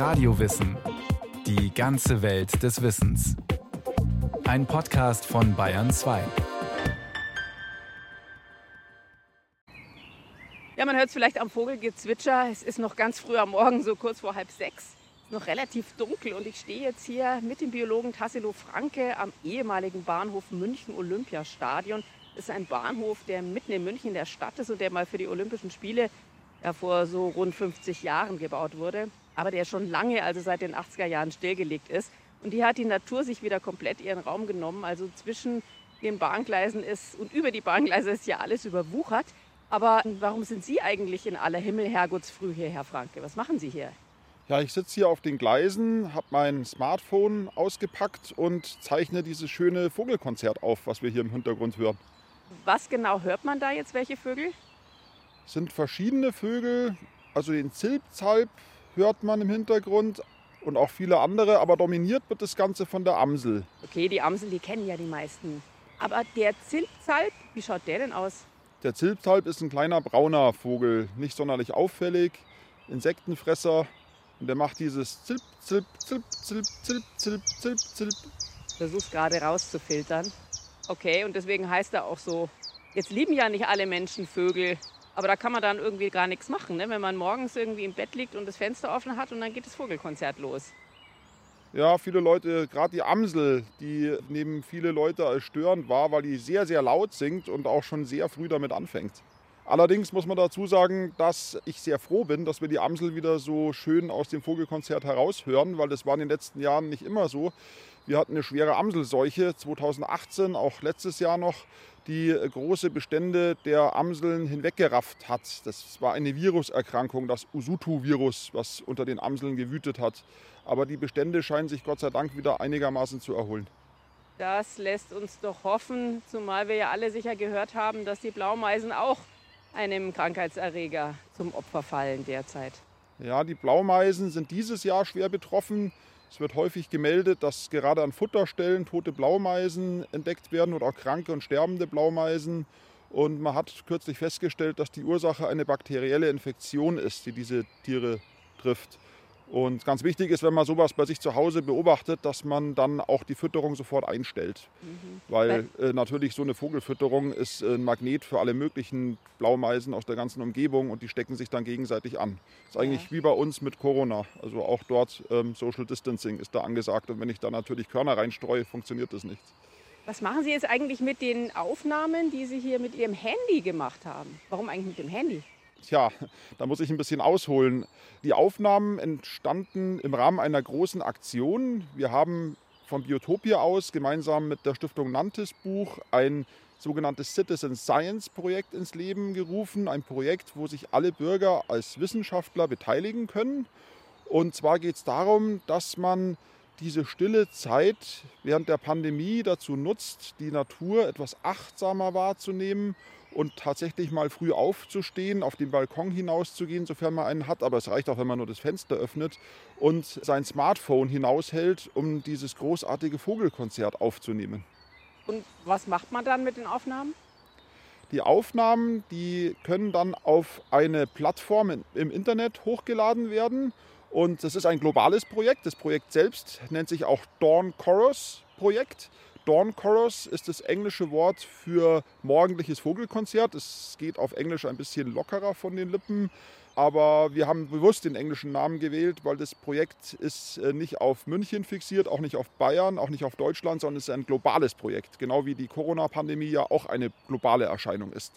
Radiowissen. Die ganze Welt des Wissens. Ein Podcast von Bayern 2. Ja, man hört es vielleicht am Vogelgezwitscher. Es ist noch ganz früh am Morgen, so kurz vor halb sechs. Es ist noch relativ dunkel und ich stehe jetzt hier mit dem Biologen Tassilo Franke am ehemaligen Bahnhof München Olympiastadion. Das ist ein Bahnhof, der mitten in München der Stadt ist und der mal für die Olympischen Spiele ja, vor so rund 50 Jahren gebaut wurde, aber der schon lange, also seit den 80er Jahren, stillgelegt ist. Und hier hat die Natur sich wieder komplett ihren Raum genommen. Also zwischen den Bahngleisen ist und über die Bahngleise ist ja alles überwuchert. Aber warum sind Sie eigentlich in aller Himmel Herrgottsfrüh hier, Herr Franke? Was machen Sie hier? Ja, ich sitze hier auf den Gleisen, habe mein Smartphone ausgepackt und zeichne dieses schöne Vogelkonzert auf, was wir hier im Hintergrund hören. Was genau hört man da jetzt? Welche Vögel? sind verschiedene Vögel. Also den Zilpzalp hört man im Hintergrund und auch viele andere, aber dominiert wird das Ganze von der Amsel. Okay, die Amsel, die kennen ja die meisten. Aber der Zilpzalp, wie schaut der denn aus? Der Zilpzalp ist ein kleiner brauner Vogel, nicht sonderlich auffällig, Insektenfresser. Und der macht dieses Zilp, Zilp, Zilp, Zilp, Zilp, Zilp, Zilp, Zilp. Versuch's gerade rauszufiltern. Okay, und deswegen heißt er auch so. Jetzt lieben ja nicht alle Menschen Vögel. Aber da kann man dann irgendwie gar nichts machen, ne? wenn man morgens irgendwie im Bett liegt und das Fenster offen hat und dann geht das Vogelkonzert los. Ja, viele Leute, gerade die Amsel, die nehmen viele Leute als störend wahr, weil die sehr, sehr laut singt und auch schon sehr früh damit anfängt. Allerdings muss man dazu sagen, dass ich sehr froh bin, dass wir die Amsel wieder so schön aus dem Vogelkonzert heraushören, weil das war in den letzten Jahren nicht immer so. Wir hatten eine schwere Amselseuche 2018, auch letztes Jahr noch die große Bestände der Amseln hinweggerafft hat. Das war eine Viruserkrankung, das Usutu-Virus, was unter den Amseln gewütet hat. Aber die Bestände scheinen sich Gott sei Dank wieder einigermaßen zu erholen. Das lässt uns doch hoffen, zumal wir ja alle sicher gehört haben, dass die Blaumeisen auch einem Krankheitserreger zum Opfer fallen derzeit. Ja, die Blaumeisen sind dieses Jahr schwer betroffen. Es wird häufig gemeldet, dass gerade an Futterstellen tote Blaumeisen entdeckt werden oder auch kranke und sterbende Blaumeisen. Und man hat kürzlich festgestellt, dass die Ursache eine bakterielle Infektion ist, die diese Tiere trifft. Und ganz wichtig ist, wenn man sowas bei sich zu Hause beobachtet, dass man dann auch die Fütterung sofort einstellt. Mhm. Weil äh, natürlich so eine Vogelfütterung ist ein Magnet für alle möglichen Blaumeisen aus der ganzen Umgebung und die stecken sich dann gegenseitig an. Das ist eigentlich ja. wie bei uns mit Corona. Also auch dort ähm, Social Distancing ist da angesagt. Und wenn ich da natürlich Körner reinstreue, funktioniert das nicht. Was machen Sie jetzt eigentlich mit den Aufnahmen, die Sie hier mit Ihrem Handy gemacht haben? Warum eigentlich mit dem Handy? Tja, da muss ich ein bisschen ausholen. Die Aufnahmen entstanden im Rahmen einer großen Aktion. Wir haben von Biotopia aus gemeinsam mit der Stiftung Nantes Buch ein sogenanntes Citizen Science Projekt ins Leben gerufen. Ein Projekt, wo sich alle Bürger als Wissenschaftler beteiligen können. Und zwar geht es darum, dass man diese stille Zeit während der Pandemie dazu nutzt, die Natur etwas achtsamer wahrzunehmen und tatsächlich mal früh aufzustehen, auf den Balkon hinauszugehen, sofern man einen hat. Aber es reicht auch, wenn man nur das Fenster öffnet und sein Smartphone hinaushält, um dieses großartige Vogelkonzert aufzunehmen. Und was macht man dann mit den Aufnahmen? Die Aufnahmen, die können dann auf eine Plattform im Internet hochgeladen werden. Und das ist ein globales Projekt. Das Projekt selbst nennt sich auch Dawn Chorus Projekt. Dawn Chorus ist das englische Wort für morgendliches Vogelkonzert. Es geht auf Englisch ein bisschen lockerer von den Lippen. Aber wir haben bewusst den englischen Namen gewählt, weil das Projekt ist äh, nicht auf München fixiert, auch nicht auf Bayern, auch nicht auf Deutschland, sondern es ist ein globales Projekt. Genau wie die Corona-Pandemie ja auch eine globale Erscheinung ist.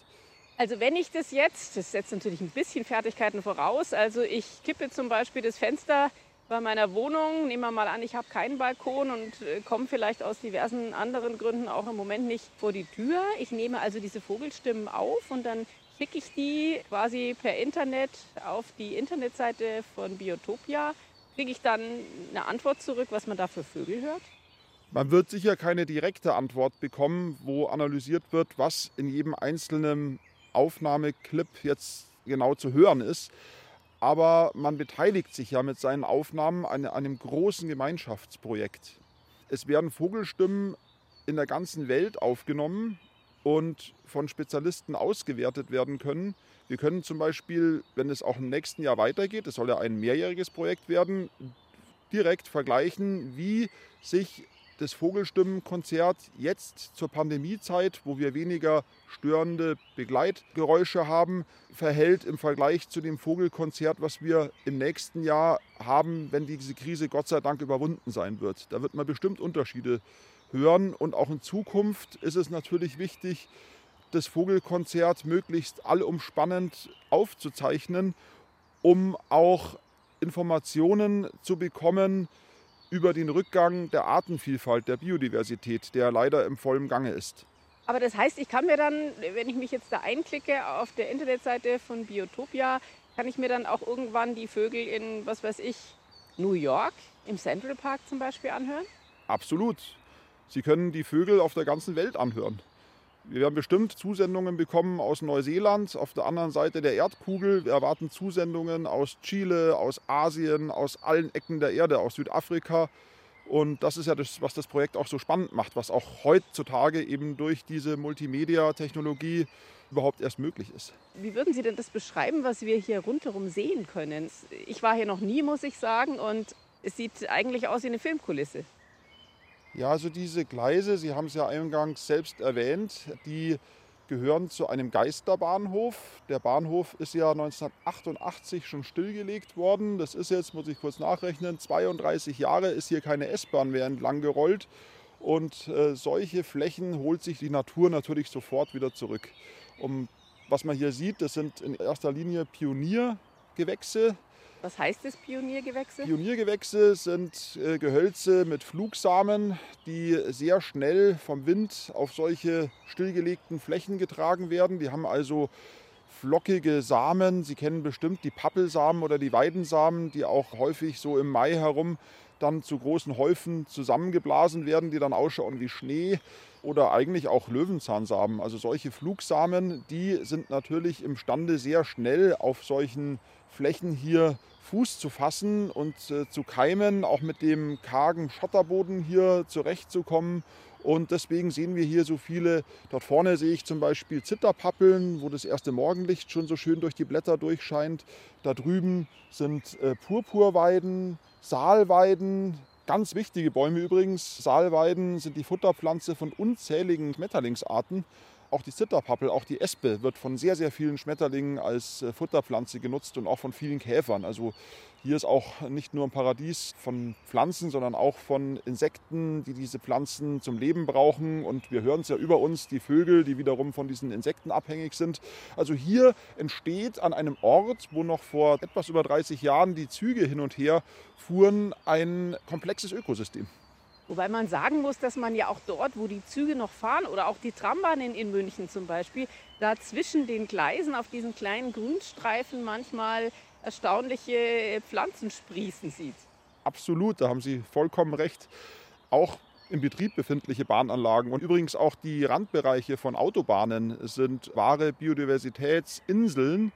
Also wenn ich das jetzt, das setzt natürlich ein bisschen Fertigkeiten voraus, also ich kippe zum Beispiel das Fenster bei meiner Wohnung, nehmen wir mal an, ich habe keinen Balkon und äh, komme vielleicht aus diversen anderen Gründen auch im Moment nicht vor die Tür. Ich nehme also diese Vogelstimmen auf und dann schicke ich die quasi per Internet auf die Internetseite von Biotopia. Kriege ich dann eine Antwort zurück, was man da für Vögel hört? Man wird sicher keine direkte Antwort bekommen, wo analysiert wird, was in jedem einzelnen Aufnahmeclip jetzt genau zu hören ist aber man beteiligt sich ja mit seinen Aufnahmen an einem großen Gemeinschaftsprojekt. Es werden Vogelstimmen in der ganzen Welt aufgenommen und von Spezialisten ausgewertet werden können. Wir können zum Beispiel, wenn es auch im nächsten Jahr weitergeht, es soll ja ein mehrjähriges Projekt werden, direkt vergleichen, wie sich das Vogelstimmenkonzert jetzt zur Pandemiezeit, wo wir weniger störende Begleitgeräusche haben, verhält im Vergleich zu dem Vogelkonzert, was wir im nächsten Jahr haben, wenn diese Krise Gott sei Dank überwunden sein wird. Da wird man bestimmt Unterschiede hören und auch in Zukunft ist es natürlich wichtig, das Vogelkonzert möglichst allumspannend aufzuzeichnen, um auch Informationen zu bekommen, über den Rückgang der Artenvielfalt, der Biodiversität, der leider im vollen Gange ist. Aber das heißt, ich kann mir dann, wenn ich mich jetzt da einklicke auf der Internetseite von Biotopia, kann ich mir dann auch irgendwann die Vögel in, was weiß ich, New York, im Central Park zum Beispiel anhören? Absolut. Sie können die Vögel auf der ganzen Welt anhören. Wir werden bestimmt Zusendungen bekommen aus Neuseeland, auf der anderen Seite der Erdkugel. Wir erwarten Zusendungen aus Chile, aus Asien, aus allen Ecken der Erde, aus Südafrika. Und das ist ja das, was das Projekt auch so spannend macht, was auch heutzutage eben durch diese Multimedia-Technologie überhaupt erst möglich ist. Wie würden Sie denn das beschreiben, was wir hier rundherum sehen können? Ich war hier noch nie, muss ich sagen, und es sieht eigentlich aus wie eine Filmkulisse. Ja, also diese Gleise, Sie haben es ja eingangs selbst erwähnt, die gehören zu einem Geisterbahnhof. Der Bahnhof ist ja 1988 schon stillgelegt worden. Das ist jetzt, muss ich kurz nachrechnen, 32 Jahre ist hier keine S-Bahn mehr entlang gerollt. Und äh, solche Flächen holt sich die Natur natürlich sofort wieder zurück. Und was man hier sieht, das sind in erster Linie Pioniergewächse, was heißt das Pioniergewächse? Pioniergewächse sind äh, Gehölze mit Flugsamen, die sehr schnell vom Wind auf solche stillgelegten Flächen getragen werden. Die haben also flockige Samen. Sie kennen bestimmt die Pappelsamen oder die Weidensamen, die auch häufig so im Mai herum dann zu großen Häufen zusammengeblasen werden, die dann ausschauen wie Schnee oder eigentlich auch Löwenzahnsamen. Also solche Flugsamen, die sind natürlich imstande, sehr schnell auf solchen Flächen hier Fuß zu fassen und äh, zu keimen, auch mit dem kargen Schotterboden hier zurechtzukommen. Und deswegen sehen wir hier so viele. Dort vorne sehe ich zum Beispiel Zitterpappeln, wo das erste Morgenlicht schon so schön durch die Blätter durchscheint. Da drüben sind äh, Purpurweiden, Saalweiden, ganz wichtige Bäume übrigens. Saalweiden sind die Futterpflanze von unzähligen Schmetterlingsarten. Auch die Zitterpappel, auch die Espe wird von sehr, sehr vielen Schmetterlingen als äh, Futterpflanze genutzt und auch von vielen Käfern. Also hier ist auch nicht nur ein Paradies von Pflanzen, sondern auch von Insekten, die diese Pflanzen zum Leben brauchen. Und wir hören es ja über uns, die Vögel, die wiederum von diesen Insekten abhängig sind. Also hier entsteht an einem Ort, wo noch vor etwas über 30 Jahren die Züge hin und her fuhren, ein komplexes Ökosystem. Wobei man sagen muss, dass man ja auch dort, wo die Züge noch fahren oder auch die Trambahnen in München zum Beispiel, da zwischen den Gleisen auf diesen kleinen Grünstreifen manchmal erstaunliche Pflanzen sprießen sieht. Absolut, da haben Sie vollkommen recht. Auch im Betrieb befindliche Bahnanlagen und übrigens auch die Randbereiche von Autobahnen sind wahre Biodiversitätsinseln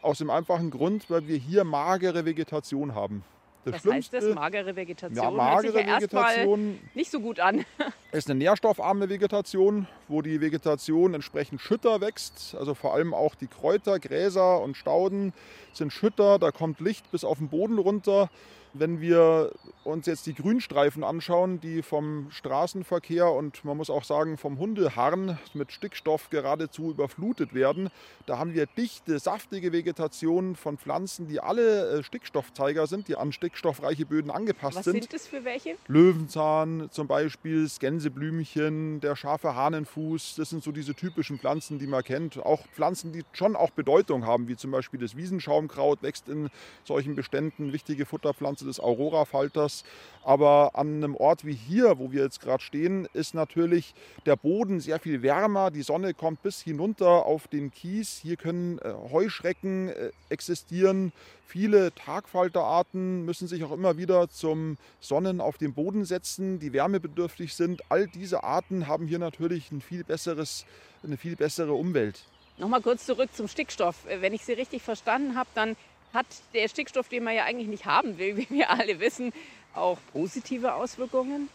aus dem einfachen Grund, weil wir hier magere Vegetation haben. Das Was heißt das? Magere Vegetation? Ja, magere ja Vegetation nicht so gut an. ist eine nährstoffarme Vegetation, wo die Vegetation entsprechend schütter wächst. Also vor allem auch die Kräuter, Gräser und Stauden sind schütter. Da kommt Licht bis auf den Boden runter. Wenn wir uns jetzt die Grünstreifen anschauen, die vom Straßenverkehr und man muss auch sagen vom Hundeharn mit Stickstoff geradezu überflutet werden, da haben wir dichte, saftige Vegetation von Pflanzen, die alle äh, Stickstoffzeiger sind, die an stickstoffreiche Böden angepasst Was sind. Was sind das für welche? Löwenzahn zum Beispiel, das Gänseblümchen, der scharfe Hahnenfuß, das sind so diese typischen Pflanzen, die man kennt. Auch Pflanzen, die schon auch Bedeutung haben, wie zum Beispiel das Wiesenschaumkraut, wächst in solchen Beständen, wichtige Futterpflanzen Spitze des Aurora-Falters. Aber an einem Ort wie hier, wo wir jetzt gerade stehen, ist natürlich der Boden sehr viel wärmer. Die Sonne kommt bis hinunter auf den Kies. Hier können äh, Heuschrecken äh, existieren. Viele Tagfalterarten müssen sich auch immer wieder zum Sonnen auf den Boden setzen, die wärmebedürftig sind. All diese Arten haben hier natürlich ein viel besseres, eine viel bessere Umwelt. Nochmal kurz zurück zum Stickstoff. Wenn ich Sie richtig verstanden habe, dann hat der Stickstoff, den man ja eigentlich nicht haben will, wie wir alle wissen, auch positive Auswirkungen?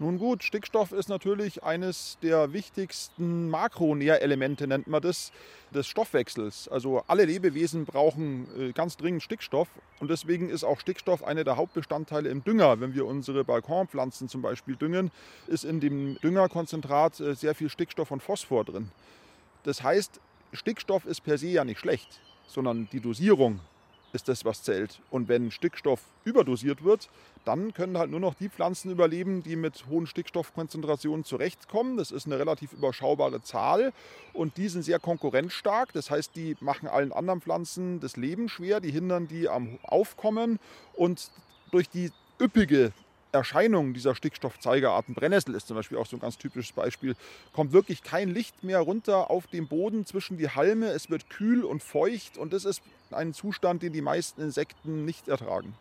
Nun gut, Stickstoff ist natürlich eines der wichtigsten Makronährelemente, nennt man das, des Stoffwechsels. Also alle Lebewesen brauchen äh, ganz dringend Stickstoff und deswegen ist auch Stickstoff einer der Hauptbestandteile im Dünger. Wenn wir unsere Balkonpflanzen zum Beispiel düngen, ist in dem Düngerkonzentrat äh, sehr viel Stickstoff und Phosphor drin. Das heißt, Stickstoff ist per se ja nicht schlecht, sondern die Dosierung ist das, was zählt. Und wenn Stickstoff überdosiert wird, dann können halt nur noch die Pflanzen überleben, die mit hohen Stickstoffkonzentrationen zurechtkommen. Das ist eine relativ überschaubare Zahl und die sind sehr konkurrenzstark. Das heißt, die machen allen anderen Pflanzen das Leben schwer, die hindern die am Aufkommen und durch die üppige Erscheinung dieser Stickstoffzeigerarten, Brennnessel ist zum Beispiel auch so ein ganz typisches Beispiel, kommt wirklich kein Licht mehr runter auf den Boden zwischen die Halme. Es wird kühl und feucht und das ist ein Zustand, den die meisten Insekten nicht ertragen.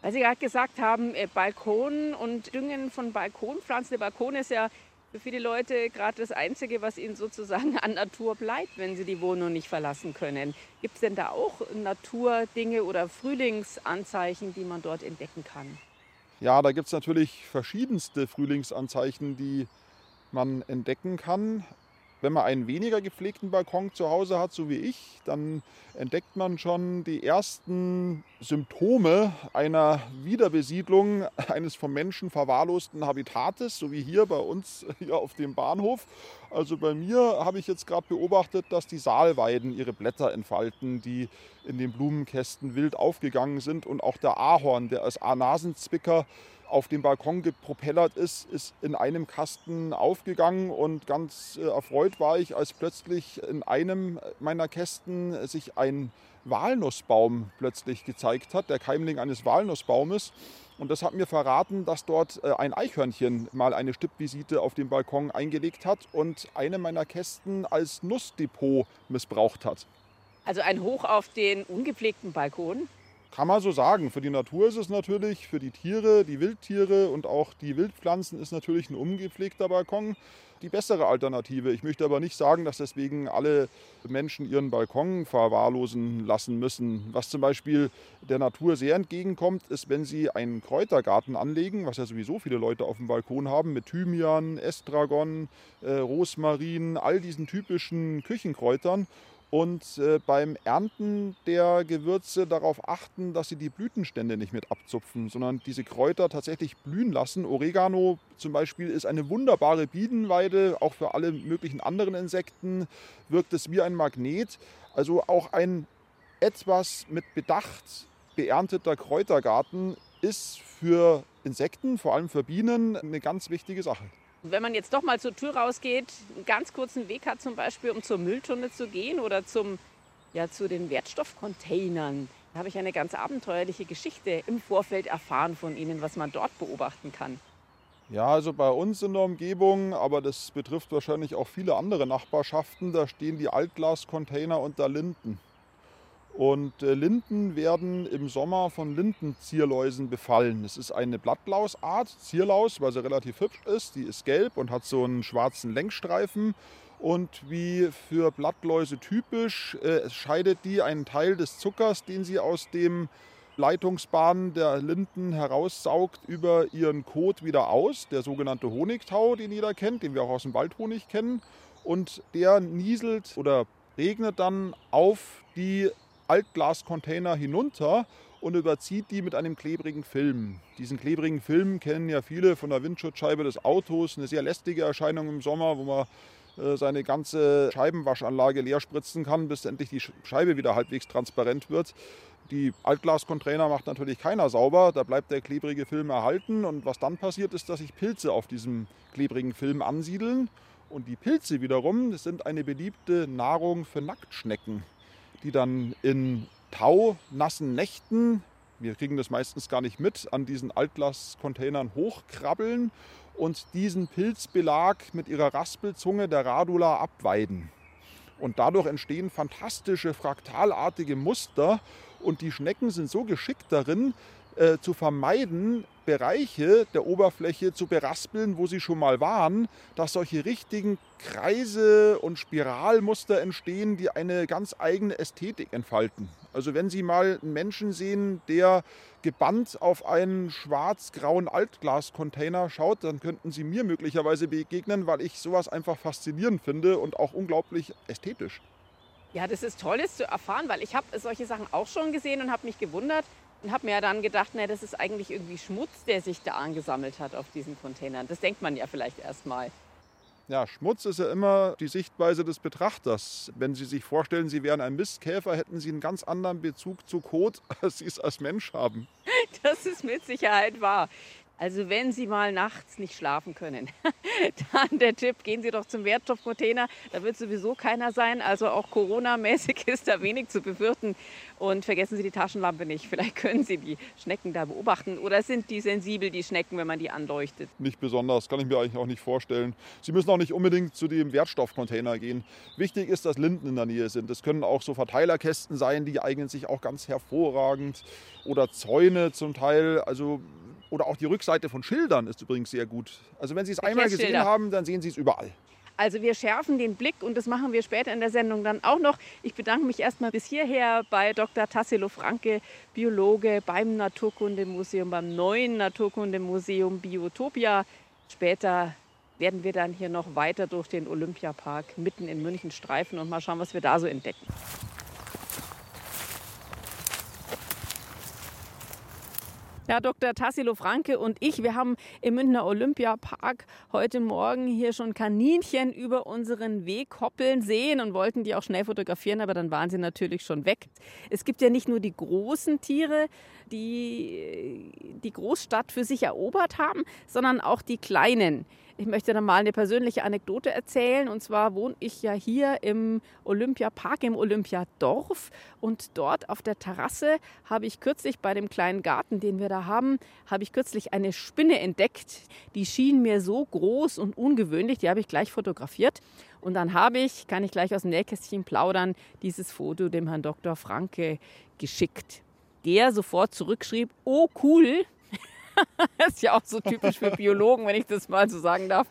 Weil Sie gerade gesagt haben, äh, Balkon und Düngen von Balkonpflanzen. Der Balkon ist ja für viele Leute gerade das Einzige, was ihnen sozusagen an Natur bleibt, wenn sie die Wohnung nicht verlassen können. Gibt es denn da auch Naturdinge oder Frühlingsanzeichen, die man dort entdecken kann? Ja, da gibt es natürlich verschiedenste Frühlingsanzeichen, die man entdecken kann. Wenn man einen weniger gepflegten Balkon zu Hause hat, so wie ich, dann entdeckt man schon die ersten Symptome einer Wiederbesiedlung eines vom Menschen verwahrlosten Habitates, so wie hier bei uns hier auf dem Bahnhof. Also bei mir habe ich jetzt gerade beobachtet, dass die Saalweiden ihre Blätter entfalten, die in den Blumenkästen wild aufgegangen sind und auch der Ahorn, der als Nasenzwicker auf dem Balkon gepropellert ist, ist in einem Kasten aufgegangen und ganz äh, erfreut war ich, als plötzlich in einem meiner Kästen sich ein Walnussbaum plötzlich gezeigt hat, der Keimling eines Walnussbaumes. Und das hat mir verraten, dass dort äh, ein Eichhörnchen mal eine Stippvisite auf dem Balkon eingelegt hat und eine meiner Kästen als Nussdepot missbraucht hat. Also ein Hoch auf den ungepflegten Balkon? Kann man so sagen. Für die Natur ist es natürlich, für die Tiere, die Wildtiere und auch die Wildpflanzen ist natürlich ein ungepflegter Balkon die bessere Alternative. Ich möchte aber nicht sagen, dass deswegen alle Menschen ihren Balkon verwahrlosen lassen müssen. Was zum Beispiel der Natur sehr entgegenkommt, ist, wenn sie einen Kräutergarten anlegen, was ja sowieso viele Leute auf dem Balkon haben, mit Thymian, Estragon, äh, Rosmarin, all diesen typischen Küchenkräutern und äh, beim Ernten der Gewürze darauf achten, dass sie die Blütenstände nicht mit abzupfen, sondern diese Kräuter tatsächlich blühen lassen. Oregano zum Beispiel ist eine wunderbare Bienenweide, auch für alle möglichen anderen Insekten wirkt es wie ein Magnet. Also auch ein etwas mit Bedacht beernteter Kräutergarten ist für Insekten, vor allem für Bienen, eine ganz wichtige Sache. Wenn man jetzt doch mal zur Tür rausgeht, einen ganz kurzen Weg hat zum Beispiel, um zur Mülltonne zu gehen oder zum, ja, zu den Wertstoffcontainern, da habe ich eine ganz abenteuerliche Geschichte im Vorfeld erfahren von Ihnen, was man dort beobachten kann. Ja, also bei uns in der Umgebung, aber das betrifft wahrscheinlich auch viele andere Nachbarschaften, da stehen die Altglascontainer unter Linden. Und äh, Linden werden im Sommer von Lindenzierläusen befallen. Es ist eine Blattlausart, Zierlaus, weil sie relativ hübsch ist. Die ist gelb und hat so einen schwarzen Längsstreifen. Und wie für Blattläuse typisch, äh, scheidet die einen Teil des Zuckers, den sie aus dem Leitungsbahn der Linden heraussaugt, über ihren Kot wieder aus. Der sogenannte Honigtau, den jeder kennt, den wir auch aus dem Waldhonig kennen. Und der nieselt oder regnet dann auf die Altglascontainer hinunter und überzieht die mit einem klebrigen Film. Diesen klebrigen Film kennen ja viele von der Windschutzscheibe des Autos. Eine sehr lästige Erscheinung im Sommer, wo man äh, seine ganze Scheibenwaschanlage leer spritzen kann, bis endlich die Scheibe wieder halbwegs transparent wird. Die Altglascontainer macht natürlich keiner sauber, da bleibt der klebrige Film erhalten und was dann passiert ist, dass sich Pilze auf diesem klebrigen Film ansiedeln und die Pilze wiederum, sind eine beliebte Nahrung für Nacktschnecken die dann in taunassen Nächten, wir kriegen das meistens gar nicht mit, an diesen Altglascontainern hochkrabbeln und diesen Pilzbelag mit ihrer Raspelzunge der Radula abweiden. Und dadurch entstehen fantastische fraktalartige Muster Und die Schnecken sind so geschickt darin, äh, zu vermeiden, Bereiche der Oberfläche zu beraspeln, wo sie schon mal waren, dass solche richtigen Kreise und Spiralmuster entstehen, die eine ganz eigene Ästhetik entfalten. Also wenn Sie mal einen Menschen sehen, der gebannt auf einen schwarz-grauen Altglascontainer schaut, dann könnten Sie mir möglicherweise begegnen, weil ich sowas einfach faszinierend finde und auch unglaublich ästhetisch. Ja, das ist toll, das zu erfahren, weil ich habe solche Sachen auch schon gesehen und habe mich gewundert, und habe mir dann gedacht, na, das ist eigentlich irgendwie Schmutz, der sich da angesammelt hat auf diesen Containern. Das denkt man ja vielleicht erstmal. Ja, Schmutz ist ja immer die Sichtweise des Betrachters. Wenn Sie sich vorstellen, Sie wären ein Mistkäfer, hätten Sie einen ganz anderen Bezug zu Kot, als Sie es als Mensch haben. Das ist mit Sicherheit wahr. Also wenn Sie mal nachts nicht schlafen können, dann der Tipp, gehen Sie doch zum Wertstoffcontainer. Da wird sowieso keiner sein. Also auch Corona-mäßig ist da wenig zu befürchten. Und vergessen Sie die Taschenlampe nicht. Vielleicht können Sie die Schnecken da beobachten. Oder sind die sensibel, die Schnecken, wenn man die anleuchtet? Nicht besonders, kann ich mir eigentlich auch nicht vorstellen. Sie müssen auch nicht unbedingt zu dem Wertstoffcontainer gehen. Wichtig ist, dass Linden in der Nähe sind. Das können auch so Verteilerkästen sein, die eignen sich auch ganz hervorragend. Oder Zäune zum Teil. Also oder auch die Rückseite von Schildern ist übrigens sehr gut. Also wenn Sie es einmal gesehen haben, dann sehen Sie es überall. Also wir schärfen den Blick und das machen wir später in der Sendung dann auch noch. Ich bedanke mich erstmal bis hierher bei Dr. Tassilo Franke, Biologe beim Naturkundemuseum, beim neuen Naturkundemuseum Biotopia. Später werden wir dann hier noch weiter durch den Olympiapark mitten in München streifen und mal schauen, was wir da so entdecken. Ja, Dr. Tassilo Franke und ich, wir haben im Münchner Olympiapark heute Morgen hier schon Kaninchen über unseren Weg hoppeln sehen und wollten die auch schnell fotografieren, aber dann waren sie natürlich schon weg. Es gibt ja nicht nur die großen Tiere, die die Großstadt für sich erobert haben, sondern auch die kleinen. Ich möchte dann mal eine persönliche Anekdote erzählen. Und zwar wohne ich ja hier im Olympiapark, im Olympiadorf. Und dort auf der Terrasse habe ich kürzlich bei dem kleinen Garten, den wir da haben, habe ich kürzlich eine Spinne entdeckt. Die schien mir so groß und ungewöhnlich. Die habe ich gleich fotografiert. Und dann habe ich, kann ich gleich aus dem Nähkästchen plaudern, dieses Foto dem Herrn Dr. Franke geschickt. Der sofort zurückschrieb, oh cool, das ist ja auch so typisch für Biologen, wenn ich das mal so sagen darf.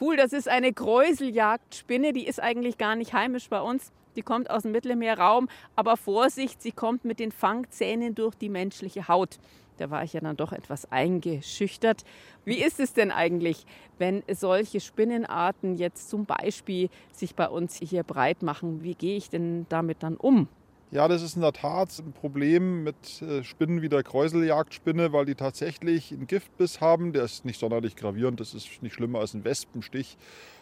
Cool, das ist eine Kräuseljagdspinne, die ist eigentlich gar nicht heimisch bei uns. Die kommt aus dem Mittelmeerraum, aber Vorsicht, sie kommt mit den Fangzähnen durch die menschliche Haut. Da war ich ja dann doch etwas eingeschüchtert. Wie ist es denn eigentlich, wenn solche Spinnenarten jetzt zum Beispiel sich bei uns hier breit machen? Wie gehe ich denn damit dann um? Ja, das ist in der Tat ein Problem mit äh, Spinnen wie der Kräuseljagdspinne, weil die tatsächlich einen Giftbiss haben. Der ist nicht sonderlich gravierend, das ist nicht schlimmer als ein Wespenstich.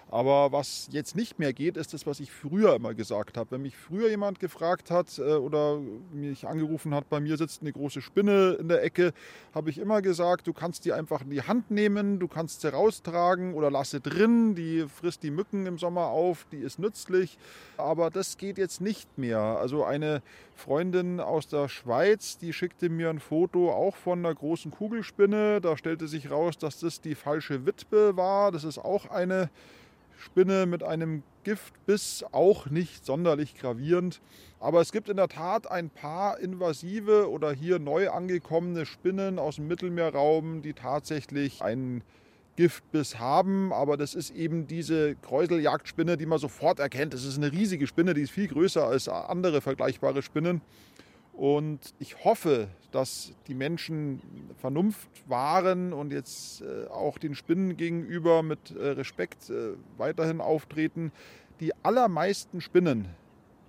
Aber was jetzt nicht mehr geht, ist das, was ich früher immer gesagt habe. Wenn mich früher jemand gefragt hat äh, oder mich angerufen hat, bei mir sitzt eine große Spinne in der Ecke, habe ich immer gesagt, du kannst die einfach in die Hand nehmen, du kannst sie raustragen oder lass sie drin, die frisst die Mücken im Sommer auf, die ist nützlich. Aber das geht jetzt nicht mehr. Also eine Freundin aus der Schweiz, die schickte mir ein Foto auch von einer großen Kugelspinne. Da stellte sich raus, dass das die falsche Witwe war. Das ist auch eine Spinne mit einem Giftbiss auch nicht sonderlich gravierend. Aber es gibt in der Tat ein paar invasive oder hier neu angekommene Spinnen aus dem Mittelmeerraum, die tatsächlich einen Giftbiss haben. Aber das ist eben diese Kräuseljagdspinne, die man sofort erkennt. Das ist eine riesige Spinne, die ist viel größer als andere vergleichbare Spinnen. Und ich hoffe, dass die Menschen Vernunft wahren und jetzt äh, auch den Spinnen gegenüber mit äh, Respekt äh, weiterhin auftreten. Die allermeisten Spinnen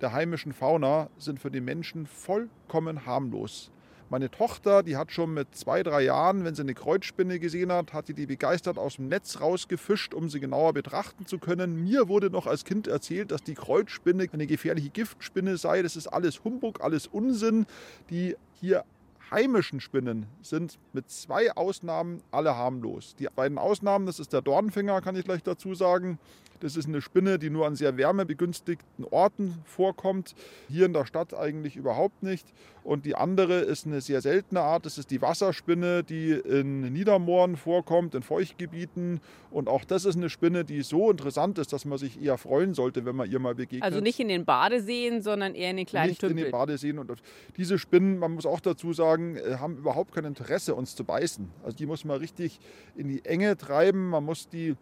der heimischen Fauna sind für die Menschen vollkommen harmlos. Meine Tochter, die hat schon mit zwei, drei Jahren, wenn sie eine Kreuzspinne gesehen hat, hat die die begeistert aus dem Netz rausgefischt, um sie genauer betrachten zu können. Mir wurde noch als Kind erzählt, dass die Kreuzspinne eine gefährliche Giftspinne sei. Das ist alles Humbug, alles Unsinn. Die hier heimischen Spinnen sind mit zwei Ausnahmen alle harmlos. Die beiden Ausnahmen, das ist der Dornfinger, kann ich gleich dazu sagen. Das ist eine Spinne, die nur an sehr wärmebegünstigten Orten vorkommt. Hier in der Stadt eigentlich überhaupt nicht. Und die andere ist eine sehr seltene Art, das ist die Wasserspinne, die in Niedermooren vorkommt, in Feuchtgebieten. Und auch das ist eine Spinne, die so interessant ist, dass man sich eher freuen sollte, wenn man ihr mal begegnet. Also nicht in den Badeseen, sondern eher in den kleinen Nicht Tümpeln. in den Badeseen. Und diese Spinnen, man muss auch dazu sagen, äh, haben überhaupt kein Interesse, uns zu beißen. Also die muss man richtig in die Enge treiben. Man muss die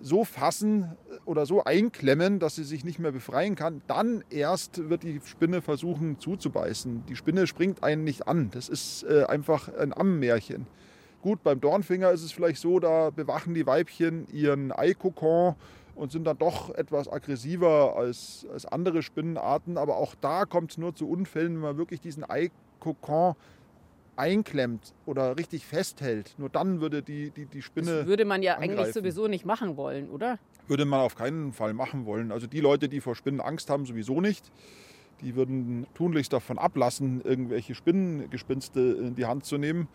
so fassen oder so einklemmen, dass sie sich nicht mehr befreien kann, dann erst wird die Spinne versuchen zuzubeißen. Die Spinne springt einen nicht an. Das ist äh, einfach ein Ammenmärchen. Gut, beim Dornfinger ist es vielleicht so, da bewachen die Weibchen ihren Eikokon und sind dann doch etwas aggressiver als, als andere Spinnenarten. Aber auch da kommt es nur zu Unfällen, wenn man wirklich diesen Eikokon einklemmt oder richtig festhält. Nur dann würde die, die, die Spinne. Das würde man ja eigentlich angreifen. sowieso nicht machen wollen, oder? würde man auf keinen Fall machen wollen. Also die Leute, die vor Spinnen Angst haben, sowieso nicht. Die würden tunlichst davon ablassen, irgendwelche Spinnengespinste in die Hand zu nehmen.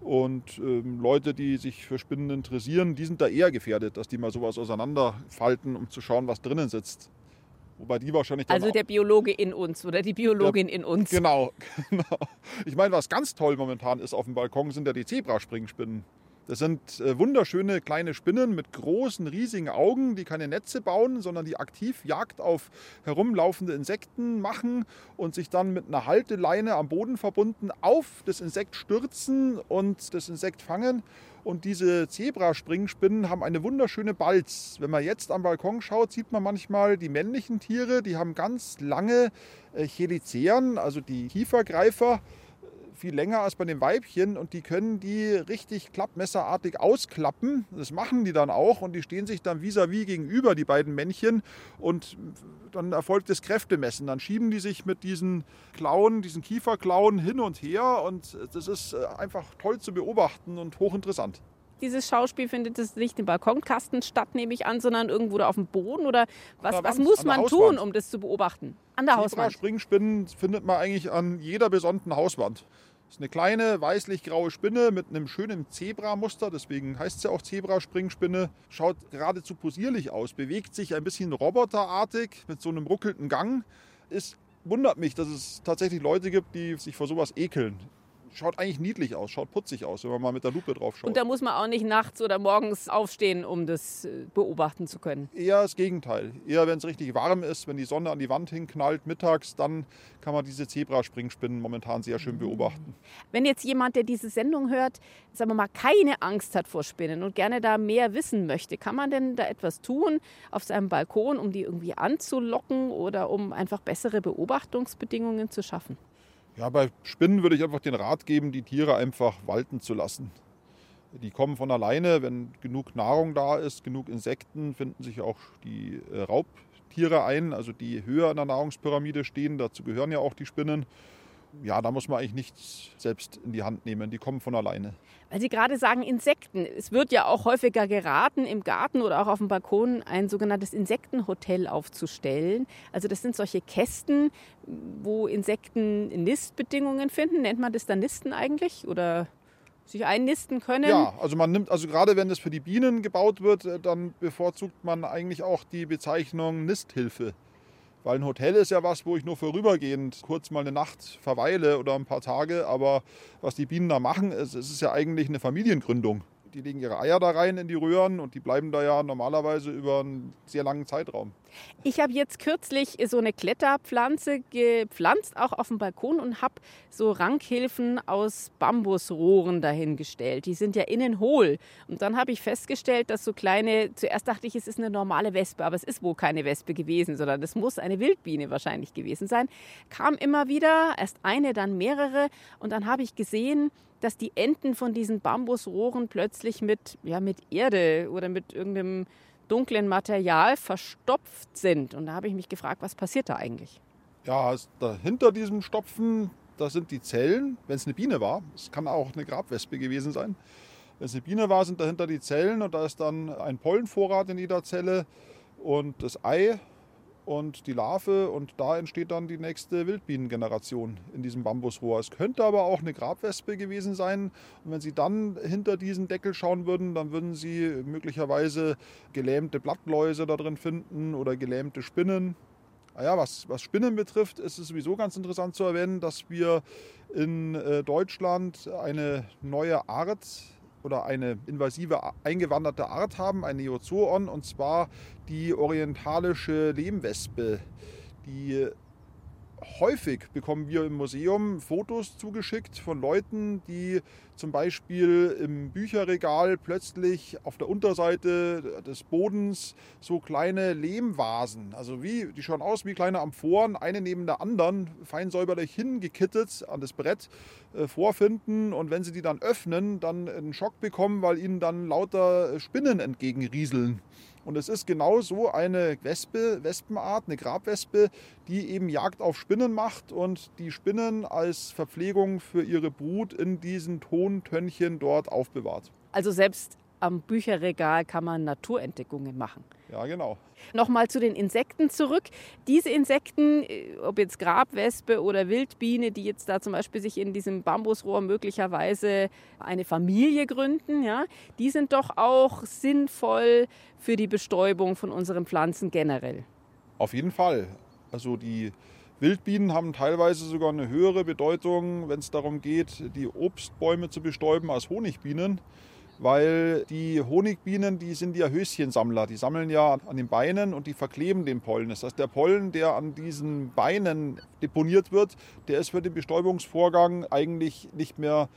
Und ähm, Leute, die sich für Spinnen interessieren, die sind da eher gefährdet, dass die mal sowas auseinanderfalten, um zu schauen, was drinnen sitzt. Wobei die wahrscheinlich Also der Biologe in uns oder die Biologin in uns. Genau, genau. Ich meine, was ganz toll momentan ist auf dem Balkon, sind ja die Zebraspringspinnen. Das sind äh, wunderschöne kleine Spinnen mit großen, riesigen Augen, die keine Netze bauen, sondern die aktiv Jagd auf herumlaufende Insekten machen und sich dann mit einer Halteleine am Boden verbunden auf das Insekt stürzen und das Insekt fangen. Und diese Zebraspringspinnen haben eine wunderschöne Balz. Wenn man jetzt am Balkon schaut, sieht man manchmal die männlichen Tiere, die haben ganz lange äh, Cheliceren, also die Kiefergreifer, viel länger als bei den Weibchen und die können die richtig klappmesserartig ausklappen. Das machen die dann auch und die stehen sich dann vis-à-vis gegenüber, die beiden Männchen. Und dann erfolgt das Kräftemessen. Dann schieben die sich mit diesen Klauen, diesen Kieferklauen hin und her und das ist äh, einfach toll zu beobachten und hochinteressant. Dieses Schauspiel findet es nicht im Balkonkasten statt, nehme ich an, sondern irgendwo da auf dem Boden oder was, was muss man Hauswand. tun, um das zu beobachten? An der Hauswand. Springspinnen findet man eigentlich an jeder besonnten Hauswand. Ist eine kleine weißlich-graue Spinne mit einem schönen Zebramuster, deswegen heißt sie auch Zebraspringspinne. Schaut geradezu posierlich aus, bewegt sich ein bisschen roboterartig mit so einem ruckelnden Gang. Es wundert mich, dass es tatsächlich Leute gibt, die sich vor sowas ekeln. Schaut eigentlich niedlich aus, schaut putzig aus, wenn man mal mit der Lupe drauf schaut. Und da muss man auch nicht nachts oder morgens aufstehen, um das äh, beobachten zu können. Eher das Gegenteil. Eher wenn es richtig warm ist, wenn die Sonne an die Wand hinknallt mittags, dann kann man diese Zebraspringspinnen momentan sehr schön beobachten. Wenn jetzt jemand, der diese Sendung hört, sagen wir mal, keine Angst hat vor Spinnen und gerne da mehr wissen möchte, kann man denn da etwas tun auf seinem Balkon, um die irgendwie anzulocken oder um einfach bessere Beobachtungsbedingungen zu schaffen? Ja, bei Spinnen würde ich einfach den Rat geben, die Tiere einfach walten zu lassen. Die kommen von alleine, wenn genug Nahrung da ist, genug Insekten, finden sich auch die äh, Raubtiere ein, also die höher in der Nahrungspyramide stehen. Dazu gehören ja auch die Spinnen. Ja, da muss man eigentlich nichts selbst in die Hand nehmen. Die kommen von alleine. Weil Sie gerade sagen Insekten. Es wird ja auch häufiger geraten, im Garten oder auch auf dem Balkon ein sogenanntes Insektenhotel aufzustellen. Also das sind solche Kästen, wo Insekten Nistbedingungen finden. Nennt man das dann Nisten eigentlich? Oder sich einnisten können? Ja, also man nimmt, also gerade wenn das für die Bienen gebaut wird, äh, dann bevorzugt man eigentlich auch die Bezeichnung Nisthilfe. Weil ein Hotel ist ja was, wo ich nur vorübergehend kurz mal eine Nacht verweile oder ein paar Tage. Aber was die Bienen da machen, ist, es ist ja eigentlich eine Familiengründung. Die legen ihre Eier da rein in die Röhren und die bleiben da ja normalerweise über einen sehr langen Zeitraum. Ich habe jetzt kürzlich so eine Kletterpflanze gepflanzt, auch auf dem Balkon und habe so Rankhilfen aus Bambusrohren dahingestellt. Die sind ja innen hohl. Und dann habe ich festgestellt, dass so kleine, zuerst dachte ich, es ist eine normale Wespe, aber es ist wohl keine Wespe gewesen, sondern es muss eine Wildbiene wahrscheinlich gewesen sein. Kam immer wieder, erst eine, dann mehrere. Und dann habe ich gesehen, dass die Enden von diesen Bambusrohren plötzlich mit, ja, mit Erde oder mit irgendeinem dunklen Material verstopft sind. Und da habe ich mich gefragt, was passiert da eigentlich? Ja, hinter diesem Stopfen, da sind die Zellen. Wenn es eine Biene war, es kann auch eine Grabwespe gewesen sein. Wenn es eine Biene war, sind dahinter die Zellen und da ist dann ein Pollenvorrat in jeder Zelle und das Ei und die Larve und da entsteht dann die nächste Wildbienengeneration in diesem Bambusrohr. Es könnte aber auch eine Grabwespe gewesen sein und wenn Sie dann hinter diesen Deckel schauen würden, dann würden Sie möglicherweise gelähmte Blattläuse da drin finden oder gelähmte Spinnen. Naja, was, was Spinnen betrifft, ist es sowieso ganz interessant zu erwähnen, dass wir in äh, Deutschland eine neue Art oder eine invasive eingewanderte Art haben, ein Neozoon, und zwar die orientalische Lehmwespe. Die häufig bekommen wir im Museum Fotos zugeschickt von Leuten, die zum Beispiel im Bücherregal plötzlich auf der Unterseite des Bodens so kleine Lehmvasen, also wie, die schauen aus wie kleine Amphoren, eine neben der anderen, fein säuberlich hingekittet an das Brett äh, vorfinden. Und wenn sie die dann öffnen, dann einen Schock bekommen, weil ihnen dann lauter Spinnen entgegenrieseln. Und es ist genau so eine Wespe, Wespenart, eine Grabwespe, die eben Jagd auf Spinnen macht und die Spinnen als Verpflegung für ihre Brut in diesen Tontönnchen dort aufbewahrt. Also selbst am Bücherregal kann man Naturentdeckungen machen. Ja, genau. Nochmal zu den Insekten zurück. Diese Insekten, äh, ob jetzt Grabwespe oder Wildbiene, die jetzt da zum Beispiel sich in diesem Bambusrohr möglicherweise eine Familie gründen, ja, die sind doch auch sinnvoll für die Bestäubung von unseren Pflanzen generell. Auf jeden Fall. Also die Wildbienen haben teilweise sogar eine höhere Bedeutung, wenn es darum geht, die Obstbäume zu bestäuben, als Honigbienen weil die Honigbienen, die sind ja Höschensammler. Die sammeln ja an den Beinen und die verkleben den Pollen. Das heißt, der Pollen, der an diesen Beinen deponiert wird, der ist für den Bestäubungsvorgang eigentlich nicht mehr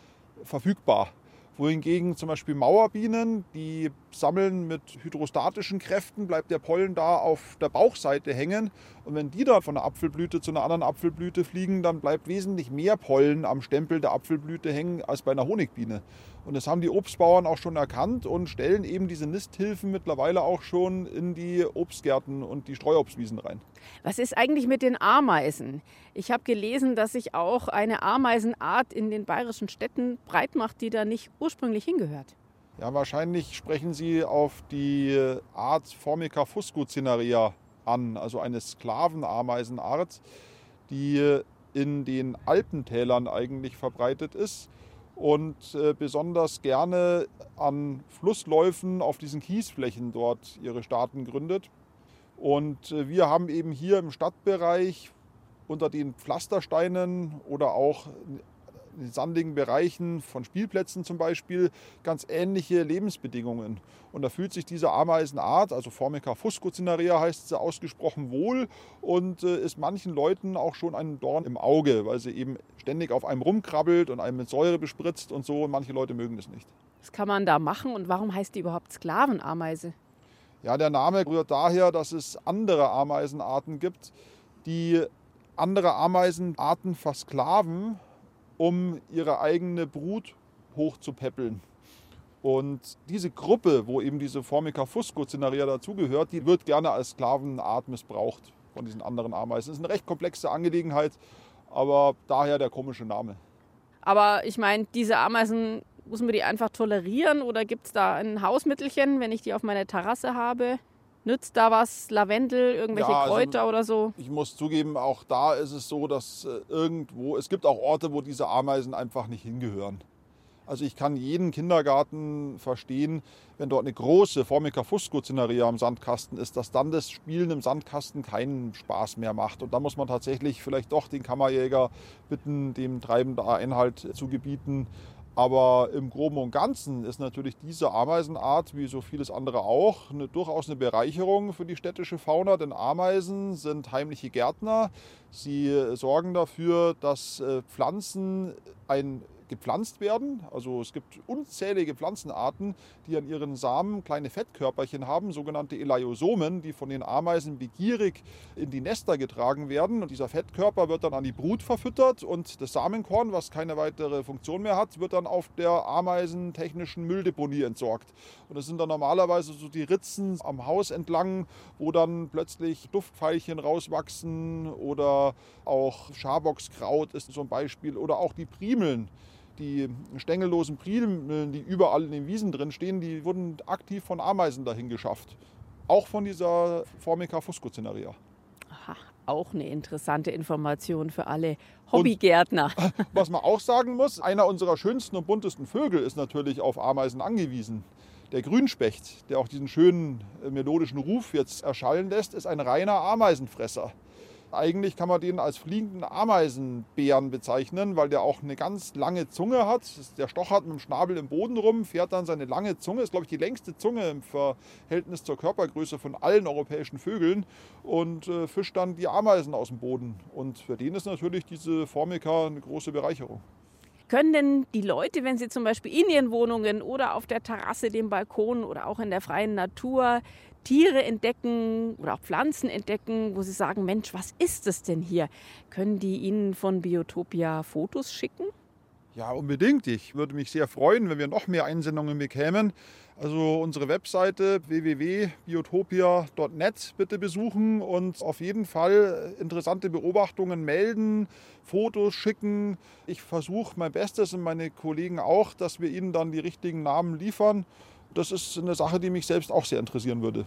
verfügbar wohingegen zum Beispiel Mauerbienen, die sammeln mit hydrostatischen Kräften, bleibt der Pollen da auf der Bauchseite hängen. Und wenn die dann von einer Apfelblüte zu einer anderen Apfelblüte fliegen, dann bleibt wesentlich mehr Pollen am Stempel der Apfelblüte hängen als bei einer Honigbiene. Und das haben die Obstbauern auch schon erkannt und stellen eben diese Nisthilfen mittlerweile auch schon in die Obstgärten und die Streuobstwiesen rein. Was ist eigentlich mit den Ameisen? Ich habe gelesen, dass sich auch eine Ameisenart in den bayerischen Städten breit macht, die da nicht ursprünglich hingehört. Ja, wahrscheinlich sprechen Sie auf die Art Formica fuscucinaria an, also eine Sklavenameisenart, die in den Alpentälern eigentlich verbreitet ist und äh, besonders gerne an Flussläufen auf diesen Kiesflächen dort ihre Staaten gründet. Und äh, wir haben eben hier im Stadtbereich unter den Pflastersteinen oder auch in sandigen Bereichen von Spielplätzen zum Beispiel ganz ähnliche Lebensbedingungen. Und da fühlt sich diese Ameisenart, also Formica fuscocinaria heißt sie ausgesprochen wohl und äh, ist manchen Leuten auch schon ein Dorn im Auge, weil sie eben ständig auf einem rumkrabbelt und einem mit Säure bespritzt und so. Und manche Leute mögen das nicht. Was kann man da machen und warum heißt die überhaupt Sklavenameise? Ja, der Name rührt daher, dass es andere Ameisenarten gibt, die andere Ameisenarten versklaven um ihre eigene Brut hochzupäppeln. Und diese Gruppe, wo eben diese Formica fusco-Cinaria dazugehört, die wird gerne als Sklavenart missbraucht von diesen anderen Ameisen. Das ist eine recht komplexe Angelegenheit, aber daher der komische Name. Aber ich meine, diese Ameisen, muss man die einfach tolerieren oder gibt es da ein Hausmittelchen, wenn ich die auf meiner Terrasse habe? Nützt da was? Lavendel, irgendwelche ja, also Kräuter oder so? Ich muss zugeben, auch da ist es so, dass äh, irgendwo, es gibt auch Orte, wo diese Ameisen einfach nicht hingehören. Also ich kann jeden Kindergarten verstehen, wenn dort eine große Formica fusco-Cinaria am Sandkasten ist, dass dann das Spielen im Sandkasten keinen Spaß mehr macht. Und da muss man tatsächlich vielleicht doch den Kammerjäger bitten, dem Treiben da Einhalt zu gebieten. Aber im Groben und Ganzen ist natürlich diese Ameisenart, wie so vieles andere auch, eine, durchaus eine Bereicherung für die städtische Fauna, denn Ameisen sind heimliche Gärtner. Sie sorgen dafür, dass äh, Pflanzen ein gepflanzt werden. Also es gibt unzählige Pflanzenarten, die an ihren Samen kleine Fettkörperchen haben, sogenannte Elaiosomen, die von den Ameisen begierig in die Nester getragen werden. Und dieser Fettkörper wird dann an die Brut verfüttert und das Samenkorn, was keine weitere Funktion mehr hat, wird dann auf der ameisentechnischen Mülldeponie entsorgt. Und das sind dann normalerweise so die Ritzen am Haus entlang, wo dann plötzlich Duftpfeilchen rauswachsen oder auch Schaboxkraut ist ein Beispiel oder auch die Primeln die stängellosen Primeln, die überall in den Wiesen drin stehen, die wurden aktiv von Ameisen dahin geschafft. Auch von dieser Formica fusco-Cinaria. Aha, auch eine interessante Information für alle Hobbygärtner. Und, was man auch sagen muss, einer unserer schönsten und buntesten Vögel ist natürlich auf Ameisen angewiesen. Der Grünspecht, der auch diesen schönen äh, melodischen Ruf jetzt erschallen lässt, ist ein reiner Ameisenfresser. Eigentlich kann man den als fliegenden Ameisenbären bezeichnen, weil der auch eine ganz lange Zunge hat. Der stochert mit dem Schnabel im Boden rum, fährt dann seine lange Zunge, ist glaube ich die längste Zunge im Verhältnis zur Körpergröße von allen europäischen Vögeln und äh, fischt dann die Ameisen aus dem Boden. Und für den ist natürlich diese Formica eine große Bereicherung. Können denn die Leute, wenn sie zum Beispiel in ihren Wohnungen oder auf der Terrasse, dem Balkon oder auch in der freien Natur Tiere entdecken oder auch Pflanzen entdecken, wo sie sagen, Mensch, was ist das denn hier? Können die Ihnen von Biotopia Fotos schicken? Ja, unbedingt. Ich würde mich sehr freuen, wenn wir noch mehr Einsendungen bekämen. Also unsere Webseite www.biotopia.net bitte besuchen und auf jeden Fall interessante Beobachtungen melden, Fotos schicken. Ich versuche mein Bestes und meine Kollegen auch, dass wir ihnen dann die richtigen Namen liefern. Das ist eine Sache, die mich selbst auch sehr interessieren würde.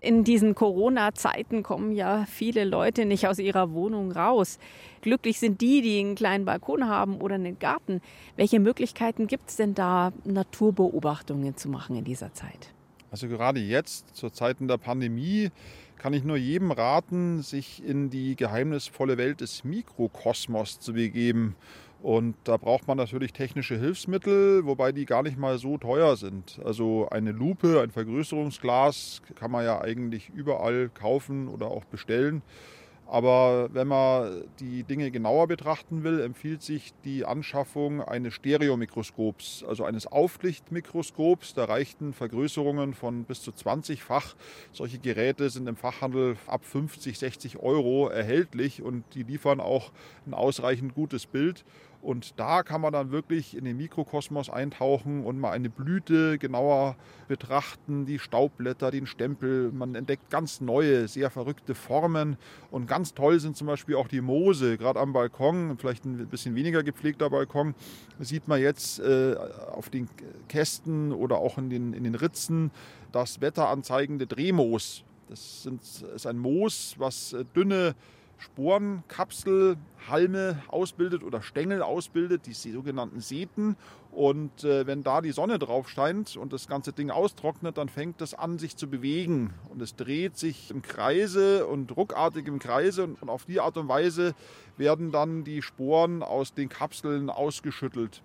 In diesen Corona-Zeiten kommen ja viele Leute nicht aus ihrer Wohnung raus. Glücklich sind die, die einen kleinen Balkon haben oder einen Garten. Welche Möglichkeiten gibt es denn da, Naturbeobachtungen zu machen in dieser Zeit? Also gerade jetzt, zur Zeiten der Pandemie, kann ich nur jedem raten, sich in die geheimnisvolle Welt des Mikrokosmos zu begeben. Und da braucht man natürlich technische Hilfsmittel, wobei die gar nicht mal so teuer sind. Also eine Lupe, ein Vergrößerungsglas kann man ja eigentlich überall kaufen oder auch bestellen. Aber wenn man die Dinge genauer betrachten will, empfiehlt sich die Anschaffung eines Stereomikroskops, also eines Auflichtmikroskops. Da reichten Vergrößerungen von bis zu 20-fach. Solche Geräte sind im Fachhandel ab 50, 60 Euro erhältlich und die liefern auch ein ausreichend gutes Bild. Und da kann man dann wirklich in den Mikrokosmos eintauchen und mal eine Blüte genauer betrachten, die Staubblätter, den Stempel. Man entdeckt ganz neue, sehr verrückte Formen. Und ganz toll sind zum Beispiel auch die Moose, gerade am Balkon, vielleicht ein bisschen weniger gepflegter Balkon, sieht man jetzt äh, auf den Kästen oder auch in den, in den Ritzen das wetteranzeigende Drehmoos. Das sind, ist ein Moos, was äh, dünne Sporenkapsel, Halme ausbildet oder Stängel ausbildet, die sogenannten Seten. Und äh, wenn da die Sonne drauf scheint und das ganze Ding austrocknet, dann fängt es an, sich zu bewegen. Und es dreht sich im Kreise und ruckartig im Kreise. Und auf die Art und Weise werden dann die Sporen aus den Kapseln ausgeschüttelt.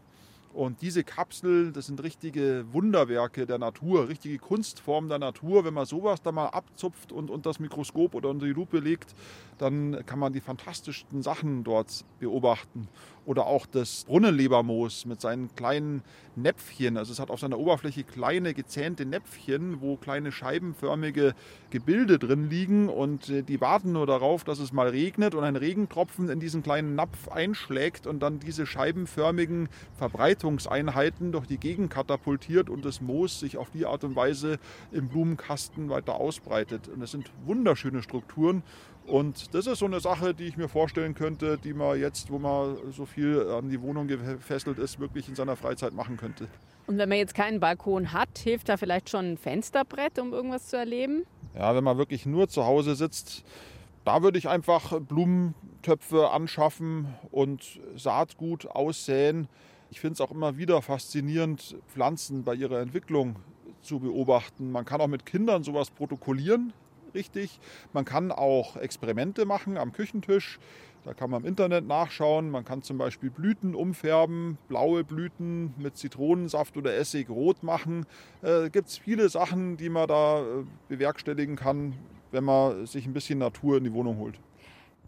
Und diese Kapseln, das sind richtige Wunderwerke der Natur, richtige Kunstformen der Natur. Wenn man sowas da mal abzupft und unter das Mikroskop oder unter die Lupe legt, dann kann man die fantastischsten Sachen dort beobachten oder auch das Brunnenlebermoos mit seinen kleinen Näpfchen. Also es hat auf seiner Oberfläche kleine gezähnte Näpfchen, wo kleine scheibenförmige Gebilde drin liegen und äh, die warten nur darauf, dass es mal regnet und ein Regentropfen in diesen kleinen Napf einschlägt und dann diese scheibenförmigen Verbreitungseinheiten durch die Gegend katapultiert und das Moos sich auf die Art und Weise im Blumenkasten weiter ausbreitet. Und es sind wunderschöne Strukturen und das ist so eine Sache, die ich mir vorstellen könnte, die man jetzt, wo man so viel an die Wohnung gefesselt ist, wirklich in seiner Freizeit machen könnte. Und wenn man jetzt keinen Balkon hat, hilft da vielleicht schon ein Fensterbrett, um irgendwas zu erleben? Ja, wenn man wirklich nur zu Hause sitzt, da würde ich einfach Blumentöpfe anschaffen und Saatgut aussäen. Ich finde es auch immer wieder faszinierend, Pflanzen bei ihrer Entwicklung zu beobachten. Man kann auch mit Kindern sowas protokollieren richtig. Man kann auch Experimente machen am Küchentisch. Da kann man im Internet nachschauen. Man kann zum Beispiel Blüten umfärben, blaue Blüten mit Zitronensaft oder Essig rot machen. Äh, Gibt es viele Sachen, die man da äh, bewerkstelligen kann, wenn man sich ein bisschen Natur in die Wohnung holt.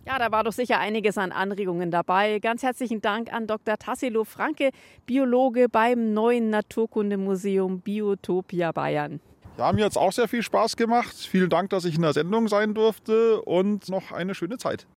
Ja, da war doch sicher einiges an Anregungen dabei. Ganz herzlichen Dank an Dr. Tassilo Franke, Biologe beim neuen Naturkundemuseum Biotopia Bayern. Ja, mir hat es auch sehr viel Spaß gemacht. Vielen Dank, dass ich in der Sendung sein durfte und noch eine schöne Zeit.